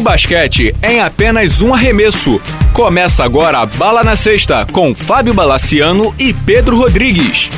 O basquete em apenas um arremesso. Começa agora a Bala na Sexta com Fábio Balaciano e Pedro Rodrigues.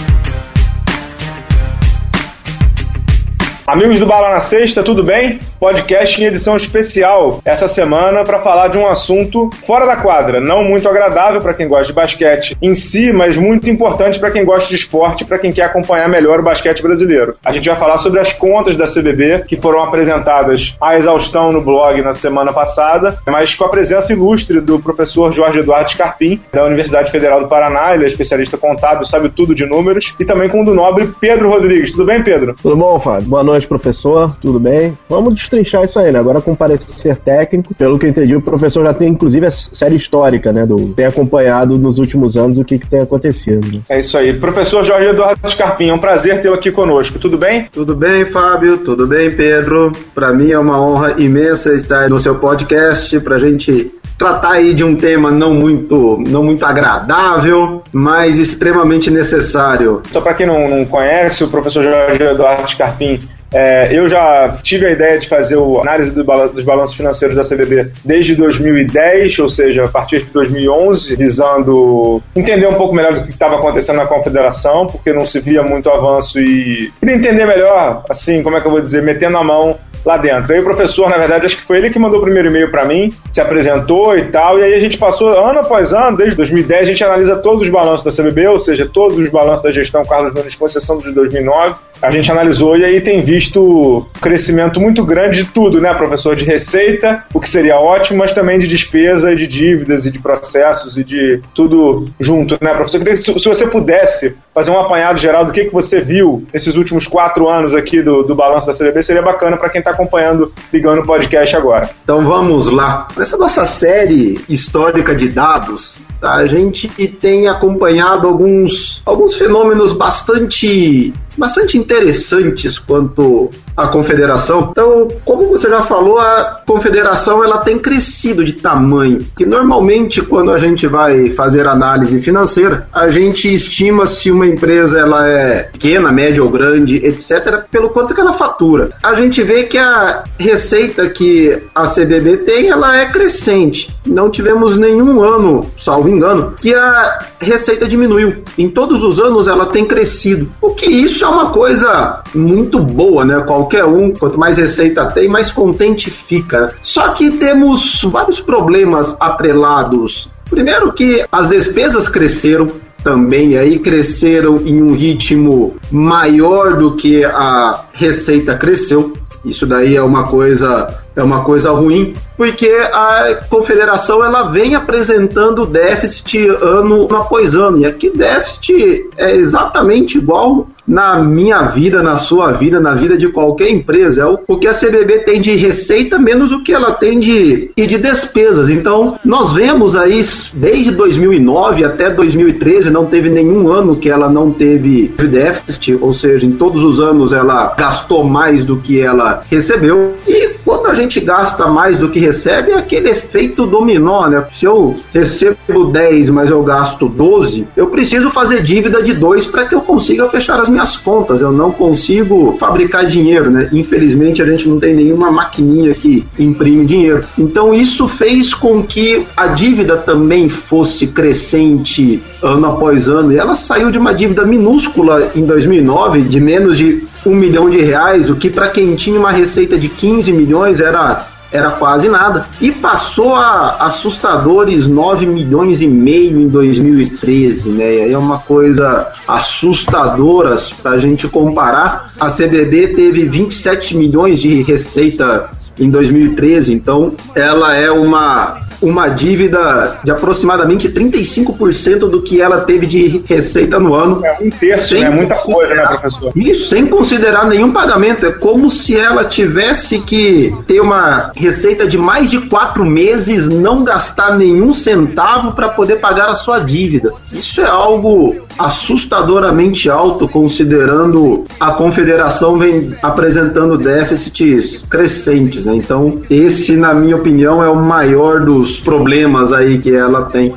Amigos do Bala na Sexta, tudo bem? Podcast em edição especial essa semana para falar de um assunto fora da quadra, não muito agradável para quem gosta de basquete em si, mas muito importante para quem gosta de esporte, para quem quer acompanhar melhor o basquete brasileiro. A gente vai falar sobre as contas da CBB que foram apresentadas à exaustão no blog na semana passada, mas com a presença ilustre do professor Jorge Eduardo Scarpim, da Universidade Federal do Paraná, ele é especialista contábil, sabe tudo de números, e também com o do nobre Pedro Rodrigues. Tudo bem, Pedro? Tudo bom, Fábio? Boa noite, professor. Tudo bem? Vamos destrinchar isso aí, né? Agora com parecer técnico. Pelo que eu entendi, o professor já tem inclusive a série histórica, né? Do, tem acompanhado nos últimos anos o que, que tem acontecido. Né? É isso aí. Professor Jorge Eduardo Scarpim, é um prazer tê-lo aqui conosco. Tudo bem? Tudo bem, Fábio. Tudo bem, Pedro. Para mim é uma honra imensa estar no seu podcast pra gente tratar aí de um tema não muito, não muito agradável, mas extremamente necessário. Só para quem não, não conhece, o professor Jorge Eduardo Scarpim é, eu já tive a ideia de fazer a análise do dos balanços financeiros da CBB desde 2010, ou seja, a partir de 2011, visando entender um pouco melhor do que estava acontecendo na confederação, porque não se via muito avanço e queria entender melhor, assim, como é que eu vou dizer, metendo a mão lá dentro. Aí o professor, na verdade, acho que foi ele que mandou o primeiro e-mail para mim, se apresentou e tal, e aí a gente passou ano após ano, desde 2010, a gente analisa todos os balanços da CBB, ou seja, todos os balanços da gestão Carlos Nunes, com exceção de 2009. A gente analisou e aí tem visto crescimento muito grande de tudo, né, professor? De receita, o que seria ótimo, mas também de despesa, de dívidas e de processos e de tudo junto, né, professor? Se você pudesse fazer um apanhado geral do que, que você viu nesses últimos quatro anos aqui do, do balanço da CBB, seria bacana para quem está acompanhando, ligando o podcast agora. Então vamos lá. Nessa nossa série histórica de dados, tá, a gente tem acompanhado alguns, alguns fenômenos bastante bastante interessantes quanto à confederação. Então, como você já falou, a confederação ela tem crescido de tamanho. Que normalmente quando a gente vai fazer análise financeira, a gente estima se uma empresa ela é pequena, média ou grande, etc, pelo quanto que ela fatura. A gente vê que a receita que a CBB tem, ela é crescente. Não tivemos nenhum ano, salvo engano, que a receita diminuiu. Em todos os anos ela tem crescido. O que isso é uma coisa muito boa, né? Qualquer um, quanto mais receita tem, mais contente fica. Só que temos vários problemas atrelados. Primeiro que as despesas cresceram, também aí cresceram em um ritmo maior do que a receita cresceu. Isso daí é uma coisa é uma coisa ruim, porque a confederação ela vem apresentando déficit ano após ano. E aqui déficit é exatamente igual na minha vida, na sua vida, na vida de qualquer empresa. É o que a CBB tem de receita menos o que ela tem de, e de despesas. Então, nós vemos aí desde 2009 até 2013 não teve nenhum ano que ela não teve déficit, ou seja, em todos os anos ela gastou mais do que ela recebeu. E quando a gente gasta mais do que recebe, é aquele efeito dominó, né? Se eu recebo 10, mas eu gasto 12, eu preciso fazer dívida de 2 para que eu consiga fechar as minhas contas. Eu não consigo fabricar dinheiro, né? Infelizmente a gente não tem nenhuma maquininha que imprime dinheiro. Então isso fez com que a dívida também fosse crescente ano após ano. E ela saiu de uma dívida minúscula em 2009, de menos de um milhão de reais, o que para quem tinha uma receita de 15 milhões era era quase nada, e passou a assustadores 9 milhões e meio em 2013, né? E aí é uma coisa assustadora para a gente comparar. A CBB teve 27 milhões de receita em 2013, então ela é uma uma dívida de aproximadamente 35% do que ela teve de receita no ano. É um terço, né? Muita coisa, né, professor? Isso, sem considerar nenhum pagamento. É como se ela tivesse que ter uma receita de mais de quatro meses, não gastar nenhum centavo para poder pagar a sua dívida. Isso é algo assustadoramente alto, considerando a confederação vem apresentando déficits crescentes. Né? Então, esse, na minha opinião, é o maior dos problemas aí que ela tem. Uh,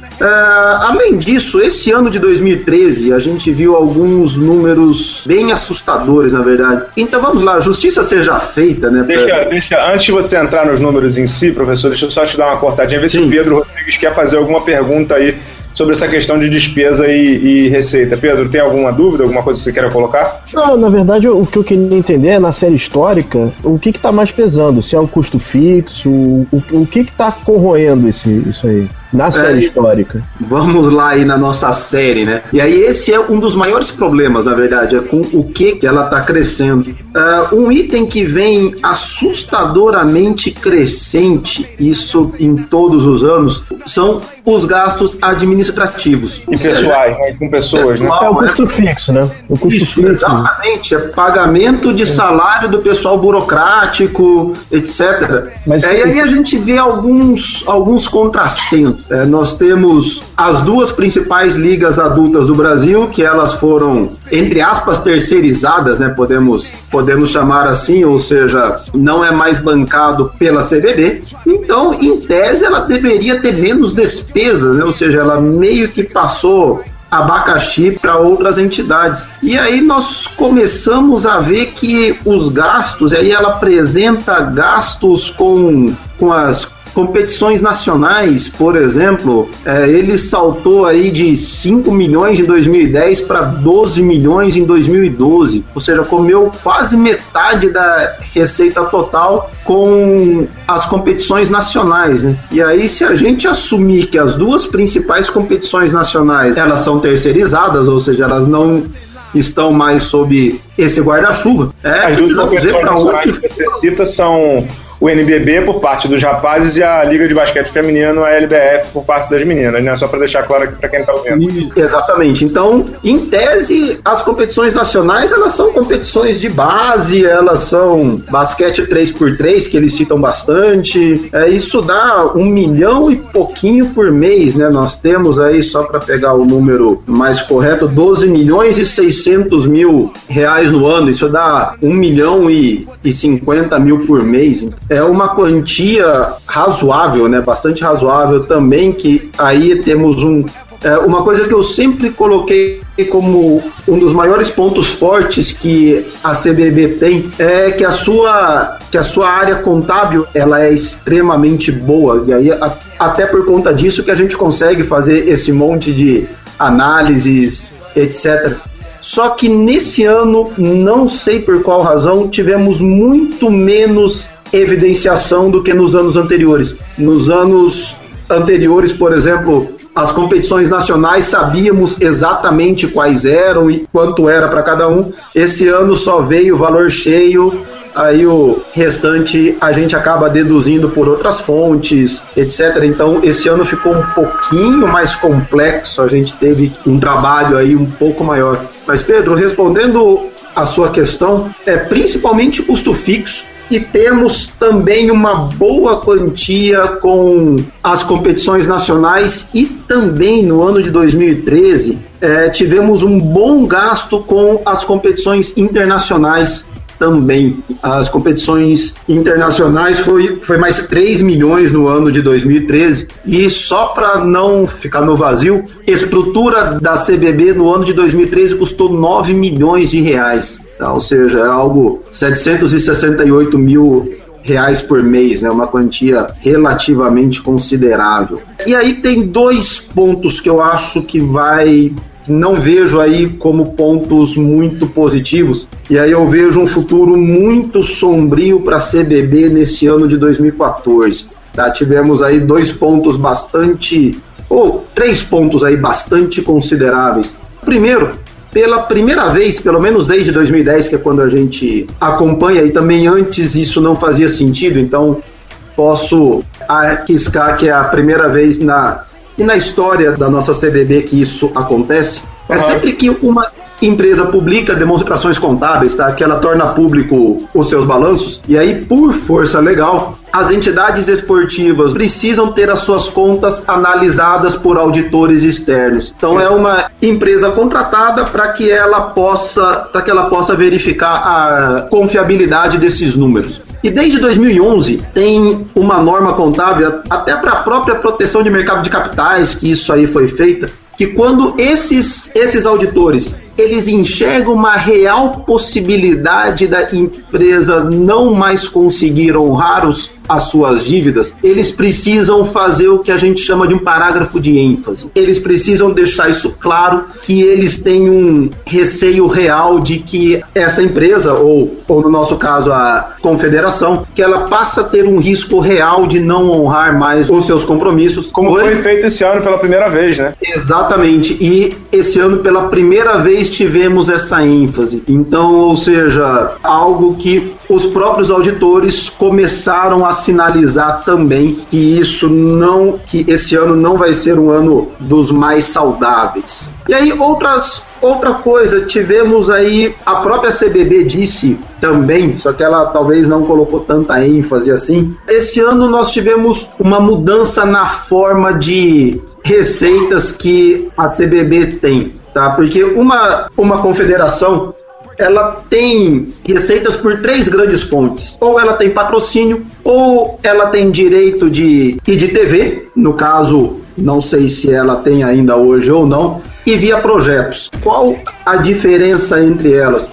além disso, esse ano de 2013 a gente viu alguns números bem assustadores, na verdade. Então vamos lá, justiça seja feita, né? Deixa, pra... deixa, antes de você entrar nos números em si, professor, deixa eu só te dar uma cortadinha, ver Sim. se o Pedro Rodrigues quer fazer alguma pergunta aí sobre essa questão de despesa e, e, receita. Pedro, tem alguma dúvida, alguma coisa que você queira colocar? Não, na verdade, o que eu queria entender é, na série histórica, o que está mais pesando? Se é o custo fixo, o, o que está corroendo esse, isso aí? Na série é, histórica. Vamos lá aí na nossa série, né? E aí esse é um dos maiores problemas, na verdade, é com o que, que ela está crescendo. Uh, um item que vem assustadoramente crescente, isso em todos os anos, são os gastos administrativos. E pessoais, né? com pessoas, né? É o custo né? fixo, né? O custo isso, fixo. Exatamente, é pagamento de salário do pessoal burocrático, etc. Mas é, e aí a gente vê alguns, alguns contrassensos. É, nós temos as duas principais ligas adultas do Brasil, que elas foram, entre aspas, terceirizadas, né? Podemos, podemos chamar assim, ou seja, não é mais bancado pela CBB. Então, em tese, ela deveria ter menos despesas, né? Ou seja, ela meio que passou abacaxi para outras entidades. E aí nós começamos a ver que os gastos, aí ela apresenta gastos com, com as competições nacionais, por exemplo, é, ele saltou aí de 5 milhões em 2010 para 12 milhões em 2012, ou seja, comeu quase metade da receita total com as competições nacionais. Né? E aí, se a gente assumir que as duas principais competições nacionais elas são terceirizadas, ou seja, elas não estão mais sob esse guarda-chuva, é, precisamos ver para onde. Que você cita são o NBB por parte dos rapazes e a Liga de Basquete Feminino, a LBF, por parte das meninas, né? Só para deixar claro aqui para quem está ouvindo. Exatamente. Então, em tese, as competições nacionais, elas são competições de base, elas são basquete 3x3, que eles citam bastante. É, isso dá um milhão e pouquinho por mês, né? Nós temos aí, só para pegar o número mais correto, 12 milhões e 600 mil reais no ano. Isso dá 1 milhão e, e 50 mil por mês é uma quantia razoável, né? Bastante razoável também, que aí temos um. É, uma coisa que eu sempre coloquei como um dos maiores pontos fortes que a CBB tem é que a sua que a sua área contábil ela é extremamente boa e aí a, até por conta disso que a gente consegue fazer esse monte de análises etc só que nesse ano, não sei por qual razão, tivemos muito menos evidenciação do que nos anos anteriores. Nos anos anteriores, por exemplo, as competições nacionais sabíamos exatamente quais eram e quanto era para cada um. Esse ano só veio o valor cheio, aí o restante a gente acaba deduzindo por outras fontes, etc. Então esse ano ficou um pouquinho mais complexo, a gente teve um trabalho aí um pouco maior. Mas Pedro, respondendo a sua questão, é principalmente custo fixo e temos também uma boa quantia com as competições nacionais e também no ano de 2013 é, tivemos um bom gasto com as competições internacionais também. As competições internacionais foi, foi mais 3 milhões no ano de 2013. E só para não ficar no vazio, estrutura da CBB no ano de 2013 custou 9 milhões de reais. Tá? Ou seja, é algo 768 mil reais por mês, né? Uma quantia relativamente considerável. E aí tem dois pontos que eu acho que vai não vejo aí como pontos muito positivos. E aí eu vejo um futuro muito sombrio para a CBB nesse ano de 2014. Tá? Tivemos aí dois pontos bastante, ou três pontos aí bastante consideráveis. Primeiro, pela primeira vez, pelo menos desde 2010, que é quando a gente acompanha, e também antes isso não fazia sentido, então posso arriscar que é a primeira vez na, e na história da nossa CBB que isso acontece. É sempre que uma empresa publica demonstrações contábeis, tá? Que ela torna público os seus balanços e aí por força legal as entidades esportivas precisam ter as suas contas analisadas por auditores externos. Então é uma empresa contratada para que ela possa para que ela possa verificar a confiabilidade desses números. E desde 2011 tem uma norma contábil, até para a própria proteção de mercado de capitais, que isso aí foi feita, que quando esses, esses auditores eles enxergam uma real possibilidade da empresa não mais conseguir honrar os, as suas dívidas, eles precisam fazer o que a gente chama de um parágrafo de ênfase. Eles precisam deixar isso claro que eles têm um receio real de que essa empresa, ou, ou no nosso caso a confederação, que ela passa a ter um risco real de não honrar mais os seus compromissos. Como foi, foi feito esse ano pela primeira vez, né? Exatamente. E esse ano, pela primeira vez, tivemos essa ênfase. Então, ou seja, algo que os próprios auditores começaram a sinalizar também que isso não, que esse ano não vai ser um ano dos mais saudáveis. E aí outras outra coisa, tivemos aí a própria CBB disse também, só que ela talvez não colocou tanta ênfase assim. Esse ano nós tivemos uma mudança na forma de receitas que a CBB tem, tá? Porque uma uma confederação ela tem receitas por três grandes fontes. Ou ela tem patrocínio, ou ela tem direito de e de TV, no caso, não sei se ela tem ainda hoje ou não, e via projetos. Qual a diferença entre elas?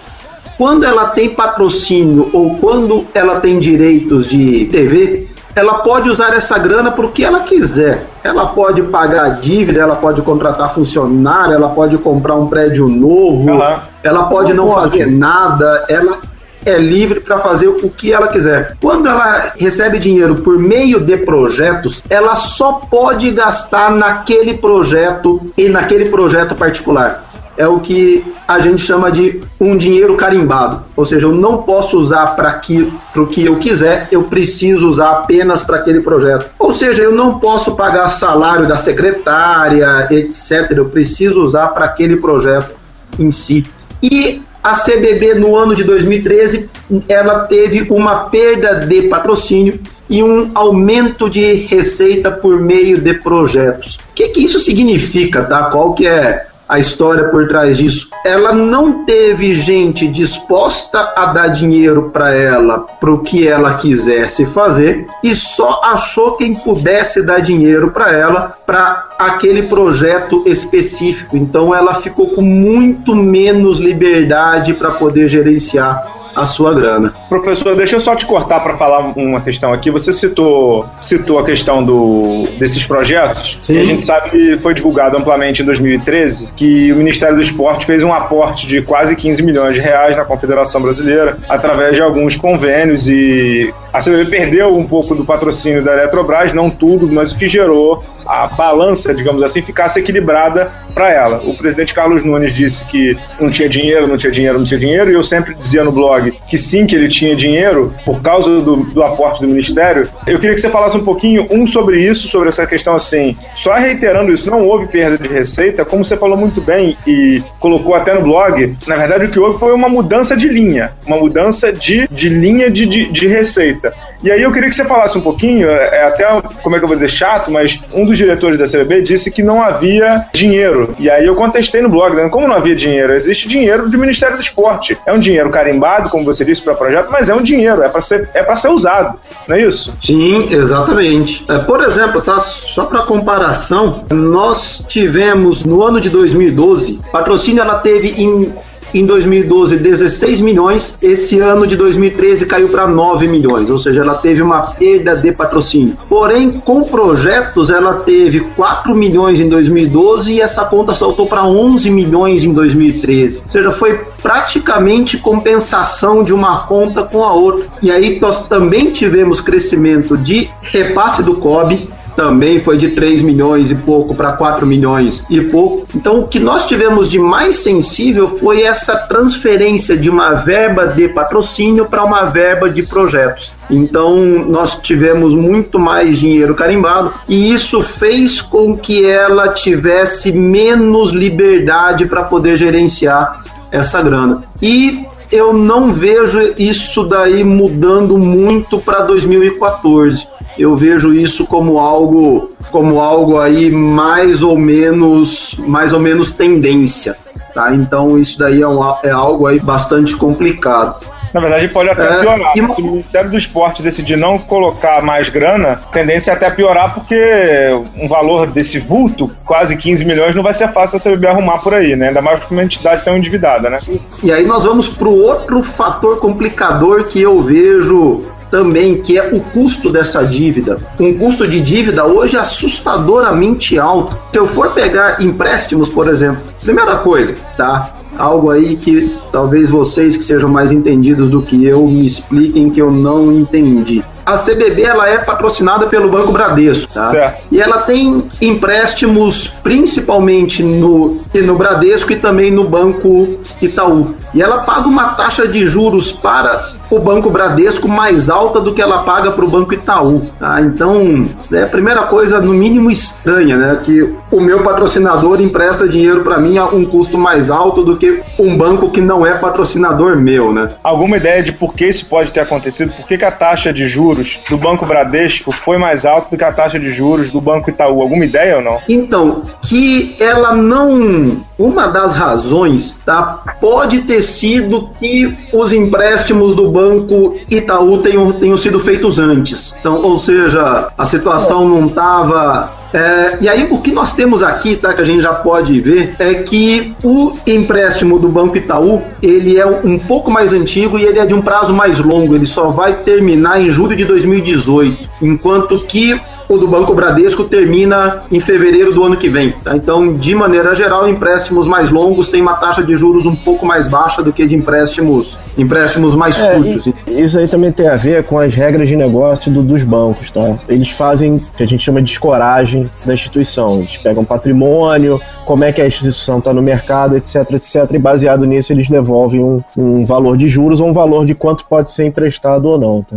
Quando ela tem patrocínio ou quando ela tem direitos de TV, ela pode usar essa grana para o que ela quiser. Ela pode pagar dívida, ela pode contratar funcionário, ela pode comprar um prédio novo, uhum. ela pode não, não pode. fazer nada, ela é livre para fazer o que ela quiser. Quando ela recebe dinheiro por meio de projetos, ela só pode gastar naquele projeto e naquele projeto particular é o que a gente chama de um dinheiro carimbado. Ou seja, eu não posso usar para o que eu quiser, eu preciso usar apenas para aquele projeto. Ou seja, eu não posso pagar salário da secretária, etc. Eu preciso usar para aquele projeto em si. E a CBB no ano de 2013 ela teve uma perda de patrocínio e um aumento de receita por meio de projetos. O que, que isso significa, tá? Qual que é a história por trás disso. Ela não teve gente disposta a dar dinheiro para ela para o que ela quisesse fazer e só achou quem pudesse dar dinheiro para ela para aquele projeto específico. Então ela ficou com muito menos liberdade para poder gerenciar a sua grana. Professor, deixa eu só te cortar para falar uma questão aqui. Você citou, citou a questão do, desses projetos. Sim. a gente sabe que foi divulgado amplamente em 2013 que o Ministério do Esporte fez um aporte de quase 15 milhões de reais na Confederação Brasileira através de alguns convênios e a CBB perdeu um pouco do patrocínio da Eletrobras, não tudo, mas o que gerou a balança, digamos assim, ficasse equilibrada para ela. O presidente Carlos Nunes disse que não tinha dinheiro, não tinha dinheiro, não tinha dinheiro, e eu sempre dizia no blog que sim, que ele tinha dinheiro por causa do, do aporte do Ministério. Eu queria que você falasse um pouquinho, um, sobre isso, sobre essa questão assim, só reiterando isso, não houve perda de receita, como você falou muito bem e colocou até no blog, na verdade o que houve foi uma mudança de linha, uma mudança de, de linha de, de, de receita. E aí eu queria que você falasse um pouquinho, é, é até, como é que eu vou dizer, chato, mas um dos diretores da CBB disse que não havia dinheiro. E aí eu contestei no blog, dizendo como não havia dinheiro? Existe dinheiro do Ministério do Esporte. É um dinheiro carimbado, como você disse, para projeto, mas é um dinheiro, é para ser, é ser usado, não é isso? Sim, exatamente. É, por exemplo, tá, só para comparação, nós tivemos no ano de 2012, patrocínio ela teve em em 2012 16 milhões, esse ano de 2013 caiu para 9 milhões, ou seja, ela teve uma perda de patrocínio. Porém, com projetos, ela teve 4 milhões em 2012 e essa conta saltou para 11 milhões em 2013. Ou seja, foi praticamente compensação de uma conta com a outra. E aí nós também tivemos crescimento de repasse do COB, também foi de 3 milhões e pouco para 4 milhões e pouco. Então, o que nós tivemos de mais sensível foi essa transferência de uma verba de patrocínio para uma verba de projetos. Então, nós tivemos muito mais dinheiro carimbado e isso fez com que ela tivesse menos liberdade para poder gerenciar essa grana. E eu não vejo isso daí mudando muito para 2014 eu vejo isso como algo como algo aí mais ou menos mais ou menos tendência tá? Então isso daí é, um, é algo aí bastante complicado Na verdade, pode até é, piorar. E... Se o Ministério do Esporte decidir não colocar mais grana, a tendência é até piorar, porque um valor desse vulto, quase 15 milhões, não vai ser fácil a CBB arrumar por aí, né? Ainda mais porque uma entidade tão endividada, né? E aí nós vamos pro outro fator complicador que eu vejo também, que é o custo dessa dívida. Um custo de dívida hoje assustadoramente alto. Se eu for pegar empréstimos, por exemplo, primeira coisa, tá? Algo aí que talvez vocês que sejam mais entendidos do que eu me expliquem que eu não entendi a CBB ela é patrocinada pelo Banco Bradesco, tá? Certo. E ela tem empréstimos principalmente no, no Bradesco e também no Banco Itaú. E ela paga uma taxa de juros para o Banco Bradesco mais alta do que ela paga para o Banco Itaú. Tá? Então, é a primeira coisa, no mínimo, estranha, né? Que o meu patrocinador empresta dinheiro para mim a um custo mais alto do que um banco que não é patrocinador meu, né? Alguma ideia de por que isso pode ter acontecido? Por que, que a taxa de juros do Banco Bradesco foi mais alta do que a taxa de juros do Banco Itaú? Alguma ideia ou não? Então, que ela não. Uma das razões, tá? Pode ter sido que os empréstimos do Banco Itaú tenham, tenham sido feitos antes. Então, ou seja, a situação não estava é, e aí o que nós temos aqui, tá, que a gente já pode ver, é que o empréstimo do Banco Itaú, ele é um pouco mais antigo e ele é de um prazo mais longo, ele só vai terminar em julho de 2018, enquanto que o do Banco Bradesco termina em fevereiro do ano que vem. Tá? Então, de maneira geral, empréstimos mais longos têm uma taxa de juros um pouco mais baixa do que de empréstimos, empréstimos mais é, curtos. Isso aí também tem a ver com as regras de negócio do, dos bancos. Tá? Eles fazem o que a gente chama de escoragem da instituição. Eles pegam patrimônio, como é que a instituição está no mercado, etc, etc. E baseado nisso, eles devolvem um, um valor de juros ou um valor de quanto pode ser emprestado ou não. Tá?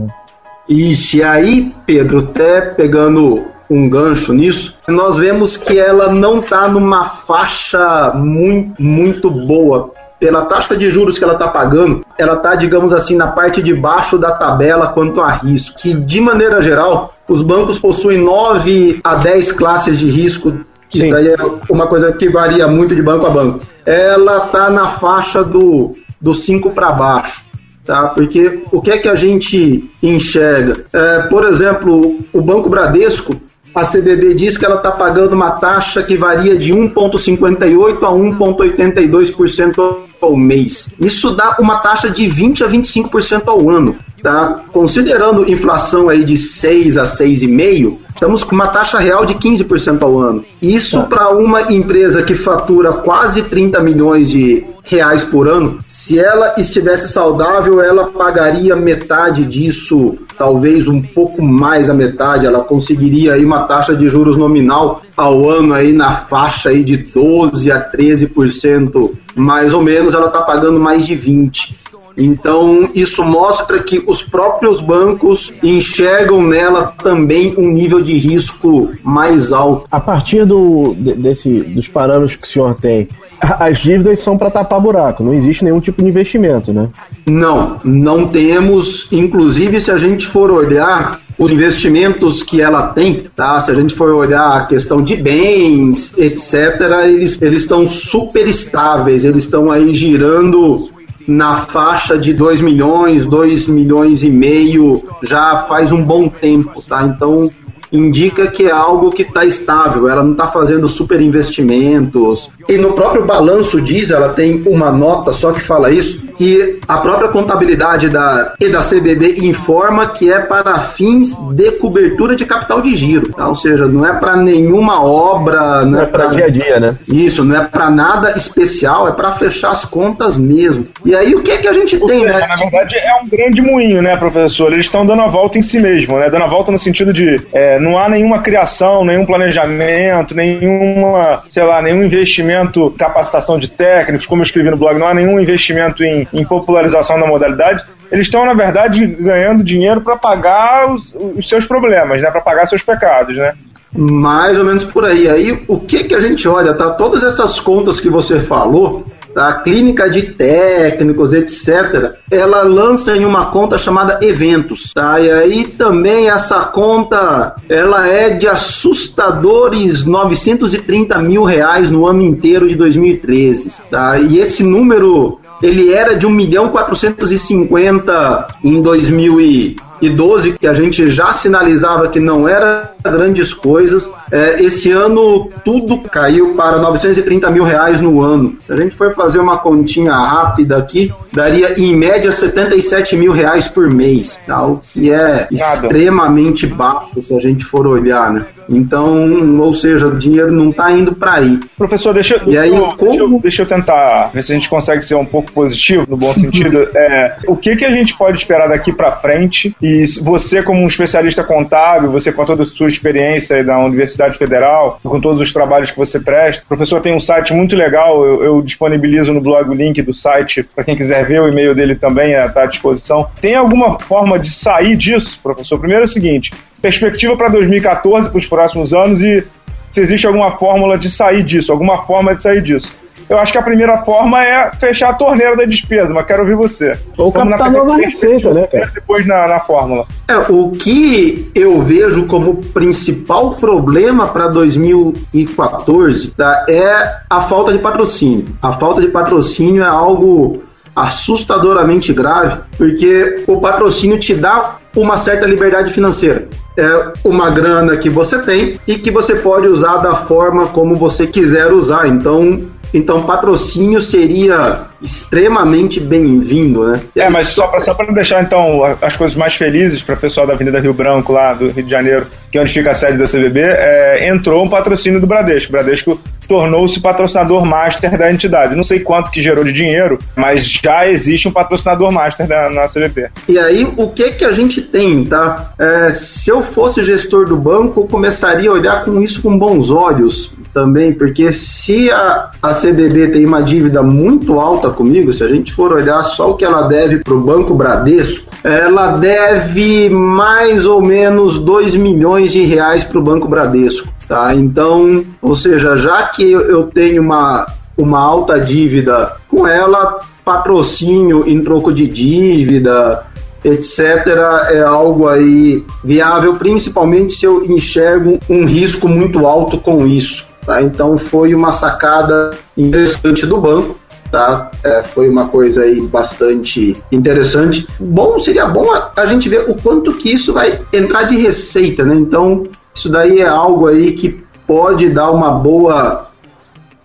E aí, Pedro, até pegando um gancho nisso, nós vemos que ela não está numa faixa muito, muito boa. Pela taxa de juros que ela está pagando, ela está, digamos assim, na parte de baixo da tabela quanto a risco. Que, de maneira geral, os bancos possuem 9 a 10 classes de risco. Isso daí é uma coisa que varia muito de banco a banco. Ela está na faixa do, do 5 para baixo tá? Porque o que é que a gente enxerga? É, por exemplo, o Banco Bradesco, a CBB diz que ela está pagando uma taxa que varia de 1,58% a 1,82% ao mês. Isso dá uma taxa de 20 a 25% ao ano. Tá? Considerando inflação aí de 6 a 6,5%, estamos com uma taxa real de 15% ao ano. Isso tá. para uma empresa que fatura quase 30 milhões de reais por ano, se ela estivesse saudável, ela pagaria metade disso, talvez um pouco mais a metade, ela conseguiria aí uma taxa de juros nominal ao ano aí na faixa aí de 12 a 13%, mais ou menos, ela está pagando mais de 20. Então, isso mostra que os próprios bancos enxergam nela também um nível de risco mais alto. A partir do, desse, dos parâmetros que o senhor tem, as dívidas são para tapar buraco, não existe nenhum tipo de investimento, né? Não, não temos. Inclusive, se a gente for olhar os investimentos que ela tem, tá? Se a gente for olhar a questão de bens, etc., eles, eles estão super estáveis, eles estão aí girando na faixa de 2 milhões, 2 milhões e meio já faz um bom tempo, tá? Então indica que é algo que está estável, ela não está fazendo super investimentos. E no próprio balanço diz, ela tem uma nota só que fala isso, que a própria contabilidade da, e da CBB informa que é para fins de cobertura de capital de giro, tá? ou seja, não é para nenhuma obra, não, não é, é para dia a dia, né? Isso, não é para nada especial, é para fechar as contas mesmo. E aí o que é que a gente tem, seja, né? Na verdade é um grande moinho, né, professor? Eles estão dando a volta em si mesmo, né? Dando a volta no sentido de é, não há nenhuma criação, nenhum planejamento, nenhuma, sei lá, nenhum investimento, capacitação de técnicos, como eu escrevi no blog, não há nenhum investimento em em popularização da modalidade, eles estão, na verdade, ganhando dinheiro para pagar os, os, seus problemas, né? Para pagar seus pecados, né? Mais ou menos por aí. Aí o que que a gente olha, tá? Todas essas contas que você falou, a clínica de técnicos, etc., ela lança em uma conta chamada eventos, tá? E aí também essa conta, ela é de assustadores 930 mil reais no ano inteiro de 2013, tá? E esse número ele era de 1 milhão 450 em 2012, que a gente já sinalizava que não era grandes coisas. É, esse ano tudo caiu para 930 mil reais no ano. Se a gente for fazer uma continha rápida aqui, daria em média 77 mil reais por mês, tá? o que é extremamente baixo se a gente for olhar, né? Então, ou seja, o dinheiro não está indo para aí. Professor, deixa, e aí, eu, como... deixa, eu, deixa eu tentar ver se a gente consegue ser um pouco positivo, no bom sentido. é, o que, que a gente pode esperar daqui para frente? E você, como um especialista contábil, você com toda a sua experiência da Universidade Federal, com todos os trabalhos que você presta. O professor tem um site muito legal, eu, eu disponibilizo no blog o link do site para quem quiser ver, o e-mail dele também está à disposição. Tem alguma forma de sair disso, professor? Primeiro é o seguinte: perspectiva para 2014, para os próximos anos, e se existe alguma fórmula de sair disso, alguma forma de sair disso. Eu acho que a primeira forma é fechar a torneira da despesa, mas quero ouvir você. Ou captar nova receita, né, cara? Depois na, na fórmula. É, o que eu vejo como principal problema para 2014 tá, é a falta de patrocínio. A falta de patrocínio é algo assustadoramente grave, porque o patrocínio te dá uma certa liberdade financeira. É uma grana que você tem e que você pode usar da forma como você quiser usar. Então, então, patrocínio seria extremamente bem-vindo, né? É, mas só para só deixar então as coisas mais felizes para o pessoal da Avenida Rio Branco, lá do Rio de Janeiro, que é onde fica a sede da CBB, é, entrou um patrocínio do Bradesco. O Bradesco tornou-se patrocinador master da entidade. Não sei quanto que gerou de dinheiro, mas já existe um patrocinador master da, na CBP. E aí, o que que a gente tem, tá? É, se eu fosse gestor do banco, eu começaria a olhar com isso com bons olhos também, porque se a, a CBB tem uma dívida muito alta comigo, se a gente for olhar só o que ela deve para o Banco Bradesco, ela deve mais ou menos 2 milhões de reais para o Banco Bradesco. Tá? Então, ou seja, já que eu tenho uma, uma alta dívida com ela, patrocínio em troco de dívida, etc., é algo aí viável, principalmente se eu enxergo um risco muito alto com isso. Tá? Então foi uma sacada interessante do banco. Tá? É, foi uma coisa aí bastante interessante. Bom, seria bom a, a, gente ver o quanto que isso vai entrar de receita, né? Então, isso daí é algo aí que pode dar uma boa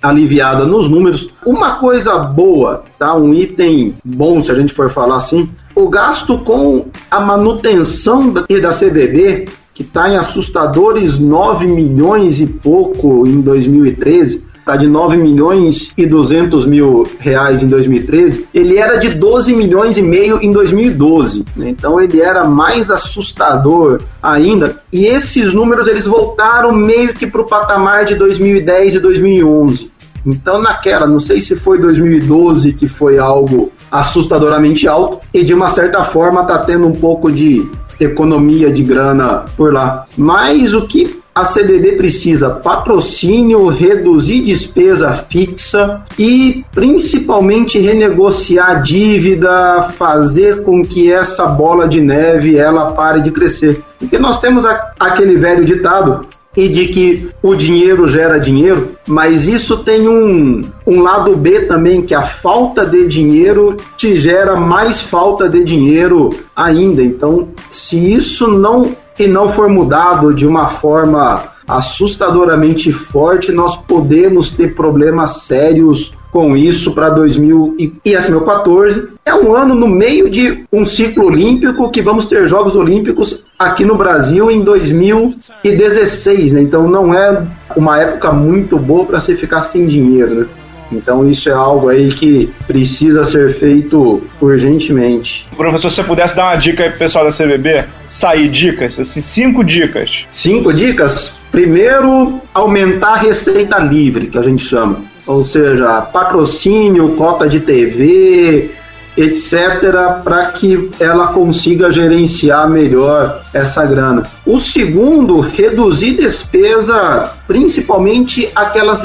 aliviada nos números. Uma coisa boa, tá? Um item bom, se a gente for falar assim, o gasto com a manutenção da, da CBB que está em assustadores 9 milhões e pouco em 2013, está de 9 milhões e 200 mil reais em 2013, ele era de 12 milhões e meio em 2012. Né? Então ele era mais assustador ainda. E esses números eles voltaram meio que para o patamar de 2010 e 2011. Então naquela, não sei se foi 2012 que foi algo assustadoramente alto e de uma certa forma está tendo um pouco de economia de grana por lá. Mas o que a CBB precisa patrocínio, reduzir despesa fixa e principalmente renegociar dívida, fazer com que essa bola de neve ela pare de crescer. Porque nós temos a, aquele velho ditado e de que o dinheiro gera dinheiro, mas isso tem um, um lado B também, que a falta de dinheiro te gera mais falta de dinheiro ainda. Então, se isso não e não for mudado de uma forma assustadoramente forte, nós podemos ter problemas sérios com isso para 2014. É um ano no meio de um ciclo olímpico que vamos ter Jogos Olímpicos aqui no Brasil em 2016, né? Então não é uma época muito boa para se ficar sem dinheiro, né? Então isso é algo aí que precisa ser feito urgentemente. Professor, se você pudesse dar uma dica aí pro pessoal da CBB, sair dicas, assim, cinco dicas. Cinco dicas? Primeiro, aumentar a receita livre, que a gente chama ou seja, patrocínio, cota de TV, etc., para que ela consiga gerenciar melhor essa grana. O segundo, reduzir despesa, principalmente aquelas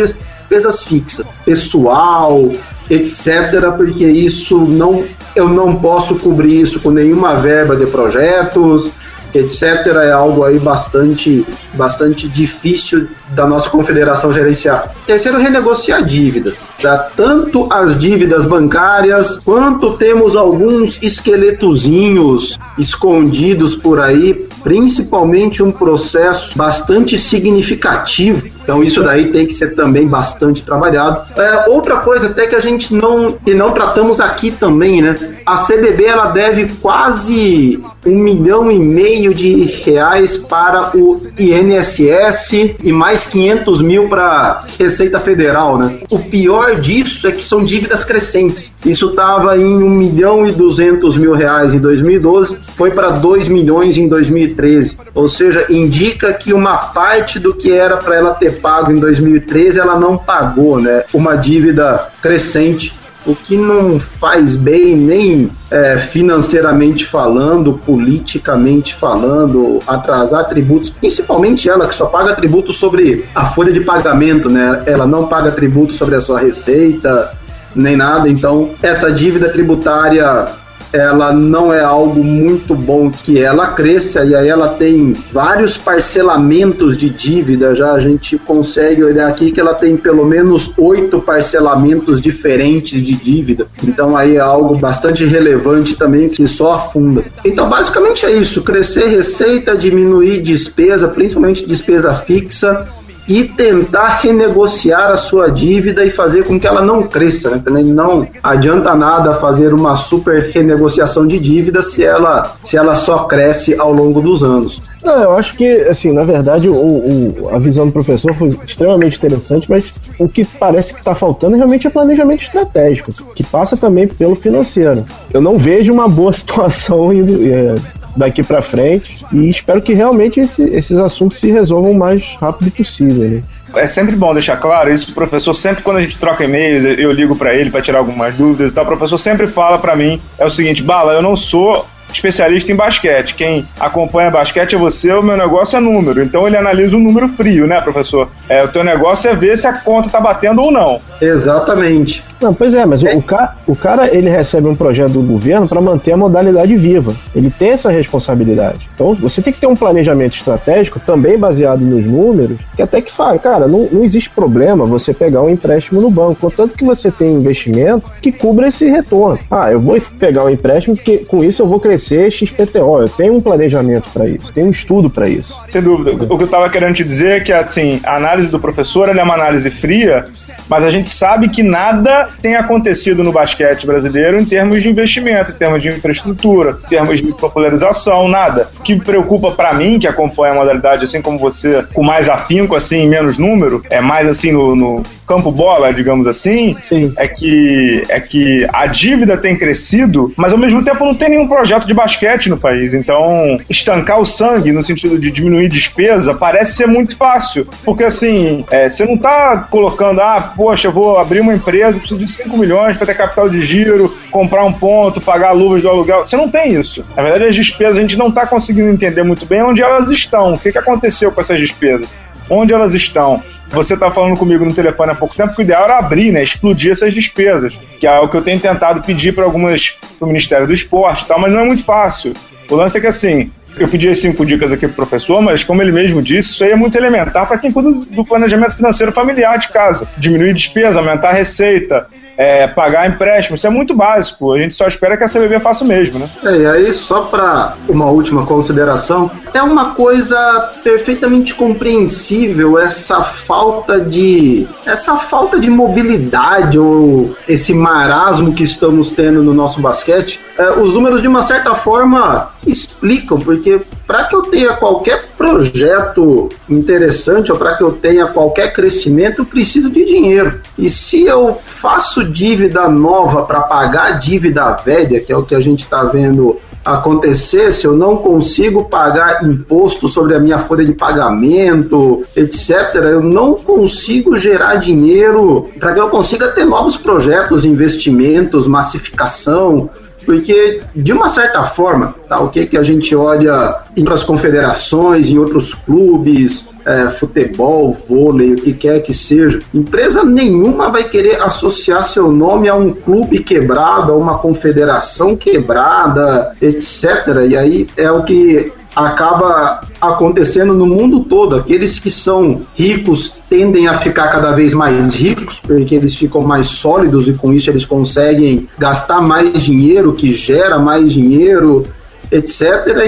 despesas fixas, pessoal, etc., porque isso não eu não posso cobrir isso com nenhuma verba de projetos, etc., é algo aí bastante, bastante difícil da nossa confederação gerenciar. Terceiro, renegociar dívidas. Tá? Tanto as dívidas bancárias, quanto temos alguns esqueletozinhos escondidos por aí, principalmente um processo bastante significativo. Então isso daí tem que ser também bastante trabalhado. É, outra coisa até que a gente não e não tratamos aqui também, né? A CBB ela deve quase um milhão e meio de reais para o INSS e mais 500 mil para Receita Federal, né? O pior disso é que são dívidas crescentes. Isso estava em um milhão e duzentos mil reais em 2012, foi para 2 milhões em 2013. Ou seja, indica que uma parte do que era para ela ter pago em 2013 ela não pagou, né? Uma dívida crescente o que não faz bem nem é, financeiramente falando, politicamente falando, atrasar tributos, principalmente ela que só paga tributo sobre a folha de pagamento, né? Ela não paga tributo sobre a sua receita, nem nada. Então, essa dívida tributária ela não é algo muito bom que ela cresça e aí ela tem vários parcelamentos de dívida. Já a gente consegue olhar aqui que ela tem pelo menos oito parcelamentos diferentes de dívida. Então aí é algo bastante relevante também que só afunda. Então basicamente é isso. Crescer receita diminuir despesa principalmente despesa fixa e tentar renegociar a sua dívida e fazer com que ela não cresça. Né? Também não adianta nada fazer uma super renegociação de dívida se ela, se ela só cresce ao longo dos anos. Não, eu acho que, assim, na verdade, o, o, a visão do professor foi extremamente interessante, mas o que parece que está faltando realmente é planejamento estratégico, que passa também pelo financeiro. Eu não vejo uma boa situação indo, é, daqui para frente e espero que realmente esse, esses assuntos se resolvam o mais rápido possível. Né? é sempre bom deixar claro isso. O professor sempre, quando a gente troca e-mails, eu ligo para ele para tirar algumas dúvidas e tal. O professor sempre fala para mim é o seguinte: Bala, eu não sou especialista em basquete. Quem acompanha basquete é você, o meu negócio é número. Então ele analisa o um número frio, né, professor? É, o teu negócio é ver se a conta tá batendo ou não. Exatamente. Não, pois é, mas é. O, cara, o cara ele recebe um projeto do governo para manter a modalidade viva. Ele tem essa responsabilidade. Então você tem que ter um planejamento estratégico também baseado nos números, que até que fala, cara, não, não existe problema você pegar um empréstimo no banco, contanto que você tem um investimento que cubra esse retorno. Ah, eu vou pegar um empréstimo porque com isso eu vou crescer XPTO. Eu tenho um planejamento para isso, tenho um estudo para isso. Sem dúvida. O que eu estava querendo te dizer é que assim, a análise do professor é uma análise fria, mas a gente sabe que nada tem acontecido no basquete brasileiro em termos de investimento, em termos de infraestrutura, em termos de popularização, nada. O que preocupa para mim, que acompanha a modalidade assim como você, com mais afinco, assim, menos número, é mais assim no, no campo bola, digamos assim, Sim. é que é que a dívida tem crescido, mas ao mesmo tempo não tem nenhum projeto de basquete no país. Então, estancar o sangue no sentido de diminuir despesa parece ser muito fácil, porque assim, é, você não tá colocando, ah, poxa, vou abrir uma empresa, preciso de 5 milhões para ter capital de giro, comprar um ponto, pagar luvas do aluguel. Você não tem isso. Na verdade, as despesas a gente não está conseguindo entender muito bem onde elas estão, o que, que aconteceu com essas despesas, onde elas estão. Você está falando comigo no telefone há pouco tempo que o ideal era abrir, né? Explodir essas despesas, que é o que eu tenho tentado pedir para algumas para o Ministério do Esporte, tal, mas não é muito fácil. O lance é que assim, eu pedi as cinco dicas aqui pro professor, mas como ele mesmo disse, isso aí é muito elementar para quem cuida do planejamento financeiro familiar de casa. Diminuir despesa, aumentar a receita, é, pagar empréstimo, isso é muito básico. A gente só espera que a CBB faça o mesmo, né? É, e aí, só para uma última consideração, é uma coisa perfeitamente compreensível essa falta de essa falta de mobilidade ou esse marasmo que estamos tendo no nosso basquete. É, os números, de uma certa forma, explicam, porque para que eu tenha qualquer projeto interessante ou para que eu tenha qualquer crescimento, eu preciso de dinheiro. E se eu faço dívida nova para pagar a dívida velha, que é o que a gente está vendo acontecer, se eu não consigo pagar imposto sobre a minha folha de pagamento, etc., eu não consigo gerar dinheiro para que eu consiga ter novos projetos, investimentos, massificação, porque de uma certa forma, tá, o que que a gente olha em outras confederações, em outros clubes, é, futebol, vôlei, o que quer que seja, empresa nenhuma vai querer associar seu nome a um clube quebrado, a uma confederação quebrada, etc. E aí é o que acaba acontecendo no mundo todo. Aqueles que são ricos tendem a ficar cada vez mais ricos, porque eles ficam mais sólidos e com isso eles conseguem gastar mais dinheiro, que gera mais dinheiro, etc.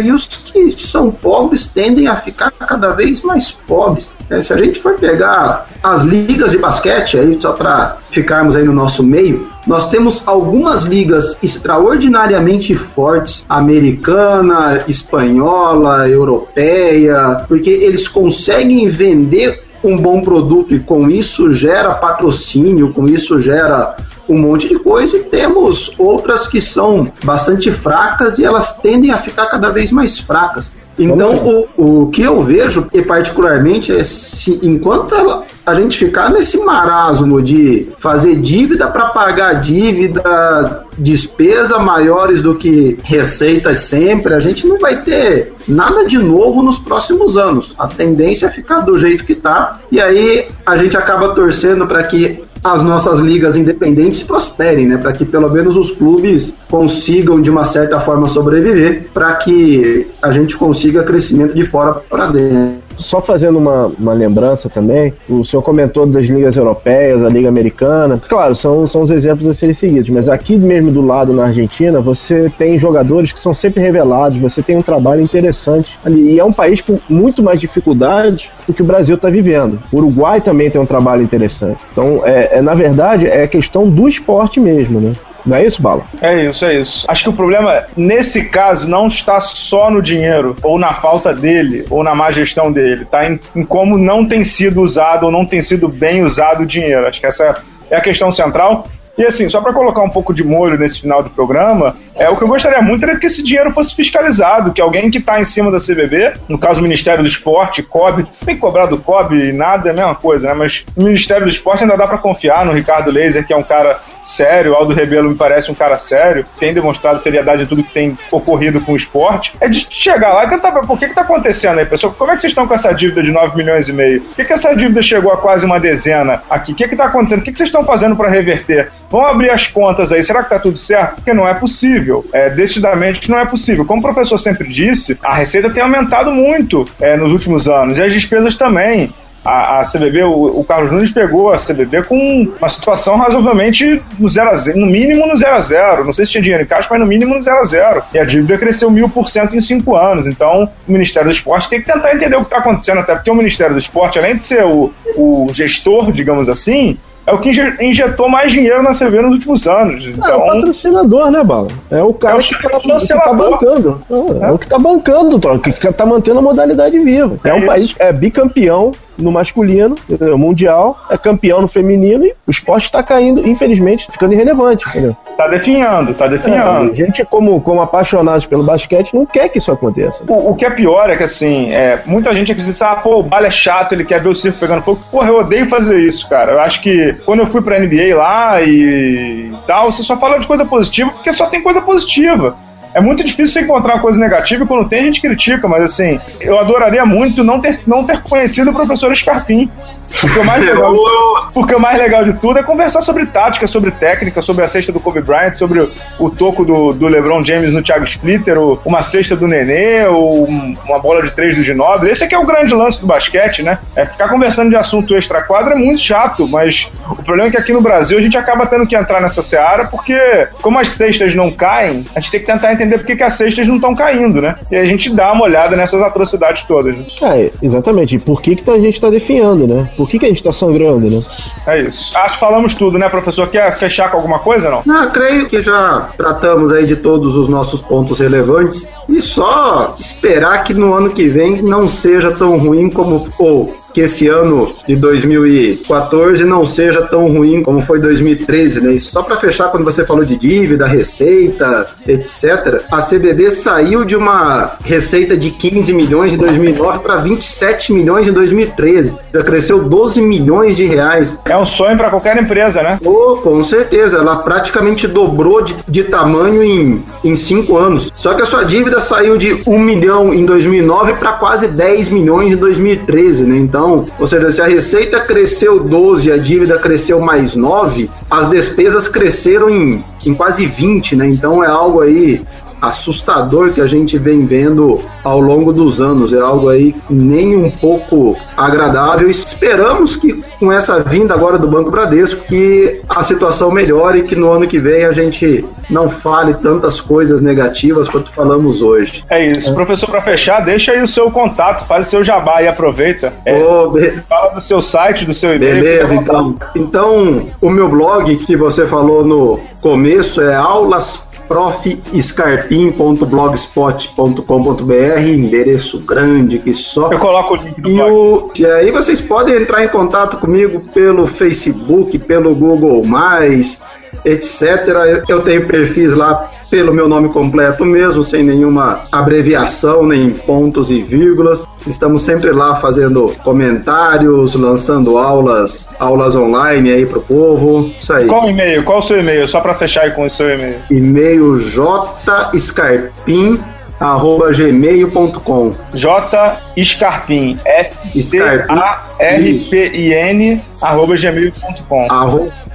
E os que são pobres tendem a ficar cada vez mais pobres. É, se a gente for pegar as ligas de basquete, aí só para ficarmos aí no nosso meio, nós temos algumas ligas extraordinariamente fortes, americana, espanhola, europeia, porque eles conseguem vender um bom produto e com isso gera patrocínio, com isso gera um monte de coisa e temos outras que são bastante fracas e elas tendem a ficar cada vez mais fracas. Então, o, o que eu vejo, e particularmente, é se, enquanto ela, a gente ficar nesse marasmo de fazer dívida para pagar dívida, despesa maiores do que receitas sempre, a gente não vai ter nada de novo nos próximos anos. A tendência é ficar do jeito que está, e aí a gente acaba torcendo para que as nossas ligas independentes prosperem, né? Para que pelo menos os clubes consigam de uma certa forma sobreviver, para que a gente consiga crescimento de fora para dentro. Só fazendo uma, uma lembrança também, o senhor comentou das ligas europeias, a Liga Americana. Claro, são, são os exemplos a serem seguidos, mas aqui mesmo do lado na Argentina, você tem jogadores que são sempre revelados, você tem um trabalho interessante ali. E é um país com muito mais dificuldade do que o Brasil está vivendo. O Uruguai também tem um trabalho interessante. Então, é, é, na verdade, é questão do esporte mesmo, né? Não é isso, Bala? É isso, é isso. Acho que o problema, nesse caso, não está só no dinheiro, ou na falta dele, ou na má gestão dele. Está em, em como não tem sido usado ou não tem sido bem usado o dinheiro. Acho que essa é a questão central. E assim, só para colocar um pouco de molho nesse final de programa, é o que eu gostaria muito era que esse dinheiro fosse fiscalizado, que alguém que está em cima da CBB, no caso o Ministério do Esporte, COB, tem que cobrar do COB nada, é a mesma coisa, né? Mas o Ministério do Esporte ainda dá para confiar no Ricardo Leiser, que é um cara sério, Aldo Rebelo me parece um cara sério, tem demonstrado seriedade em tudo que tem ocorrido com o esporte, é de chegar lá e tentar ver por que está acontecendo aí, pessoal. Como é que vocês estão com essa dívida de 9 milhões e meio? Por que, que essa dívida chegou a quase uma dezena aqui? O que está acontecendo? O que, que vocês estão fazendo para reverter? Vamos abrir as contas aí. Será que está tudo certo? Porque não é possível. É, decididamente não é possível. Como o professor sempre disse, a receita tem aumentado muito é, nos últimos anos e as despesas também a, a CBB, o, o, Carlos Nunes pegou a CBB com uma situação razoavelmente no, zero zero, no mínimo no zero a zero. Não sei se tinha dinheiro em caixa, mas no mínimo no zero a zero. E a dívida cresceu mil por cento em cinco anos. Então, o Ministério do Esporte tem que tentar entender o que está acontecendo, até porque o Ministério do Esporte, além de ser o, o gestor, digamos assim, é o que injetou mais dinheiro na CV nos últimos anos. Então... É o patrocinador, né, Bala? É o cara é o que, tá, que tá bancando. É, é, o que tá bancando, que tá mantendo a modalidade viva. É, é um isso. país é bicampeão no masculino, mundial, é campeão no feminino e o esporte está caindo, infelizmente, ficando irrelevante, entendeu? Tá definhando, tá definhando. É, gente, como, como apaixonados pelo basquete, não quer que isso aconteça. O, o que é pior é que, assim, é, muita gente acredita, ah, pô, o bala é chato, ele quer ver o circo pegando fogo. Porra, eu odeio fazer isso, cara. Eu acho que quando eu fui pra NBA lá e tal, você só fala de coisa positiva porque só tem coisa positiva. É muito difícil você encontrar uma coisa negativa e quando tem a gente critica, mas assim, eu adoraria muito não ter, não ter conhecido o professor Scarpim. Porque o, mais legal, porque o mais legal de tudo é conversar sobre tática, sobre técnica, sobre a cesta do Kobe Bryant, sobre o, o toco do, do LeBron James no Thiago Splitter, ou uma cesta do Nenê, ou uma bola de três do Ginobili. Esse aqui é o grande lance do basquete, né? É ficar conversando de assunto extra-quadra é muito chato, mas o problema é que aqui no Brasil a gente acaba tendo que entrar nessa seara, porque como as cestas não caem, a gente tem que tentar entender por que, que as cestas não estão caindo, né? E a gente dá uma olhada nessas atrocidades todas. Né? É, exatamente. E por que, que a gente está definhando, né? Por que, que a gente está sangrando, né? É isso. Acho que falamos tudo, né, professor? Quer fechar com alguma coisa, não? Não, creio que já tratamos aí de todos os nossos pontos relevantes e só esperar que no ano que vem não seja tão ruim como ou que esse ano de 2014 não seja tão ruim como foi 2013, né? Isso só para fechar quando você falou de dívida, receita, etc. A CBB saiu de uma receita de 15 milhões em 2009 para 27 milhões em 2013. Já cresceu 12 milhões de reais. É um sonho para qualquer empresa, né? Oh, com certeza. Ela praticamente dobrou de, de tamanho em, em cinco anos. Só que a sua dívida saiu de 1 milhão em 2009 para quase 10 milhões em 2013, né? Então ou seja, se a receita cresceu 12 e a dívida cresceu mais 9, as despesas cresceram em, em quase 20, né? Então é algo aí assustador que a gente vem vendo ao longo dos anos. É algo aí nem um pouco agradável. Esperamos que com essa vinda agora do Banco Bradesco que a situação melhore e que no ano que vem a gente não fale tantas coisas negativas quanto falamos hoje. É isso. Professor, para fechar, deixa aí o seu contato, faz o seu jabá e aproveita. É, oh, be... Fala do seu site, do seu e-mail. Beleza, então. Então, o meu blog que você falou no começo é aulas profscarpim.blogspot.com.br, endereço grande que só. Eu coloco o link do e, o, e aí vocês podem entrar em contato comigo pelo Facebook, pelo Google+, etc. Eu tenho perfis lá pelo meu nome completo mesmo, sem nenhuma abreviação, nem pontos e vírgulas. Estamos sempre lá fazendo comentários, lançando aulas, aulas online aí pro povo. Isso aí. Qual o e-mail? Qual o seu e-mail? Só para fechar aí com o seu e-mail. E-mail jscarpim arroba gmail.com J Scarpin S C A R P I N arroba gmail.com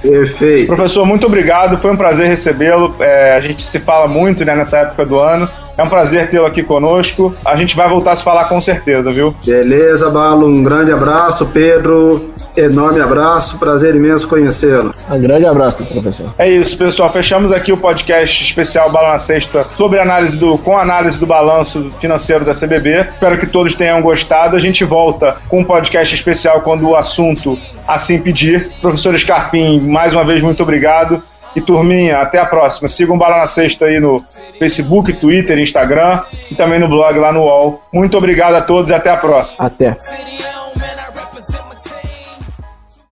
Perfeito. Professor, muito obrigado. Foi um prazer recebê-lo. É, a gente se fala muito né, nessa época do ano. É um prazer tê-lo aqui conosco. A gente vai voltar a se falar com certeza, viu? Beleza, Balo. Um grande abraço, Pedro. Enorme abraço, prazer imenso conhecê-lo. Um grande abraço, professor. É isso, pessoal. Fechamos aqui o podcast especial Bala na Sexta sobre análise do, com análise do balanço financeiro da CBB. Espero que todos tenham gostado. A gente volta com um podcast especial quando o assunto assim pedir. Professor Scarpim, mais uma vez, muito obrigado. E turminha, até a próxima. Sigam Bala na Sexta aí no Facebook, Twitter, Instagram e também no blog lá no UOL. Muito obrigado a todos e até a próxima. Até.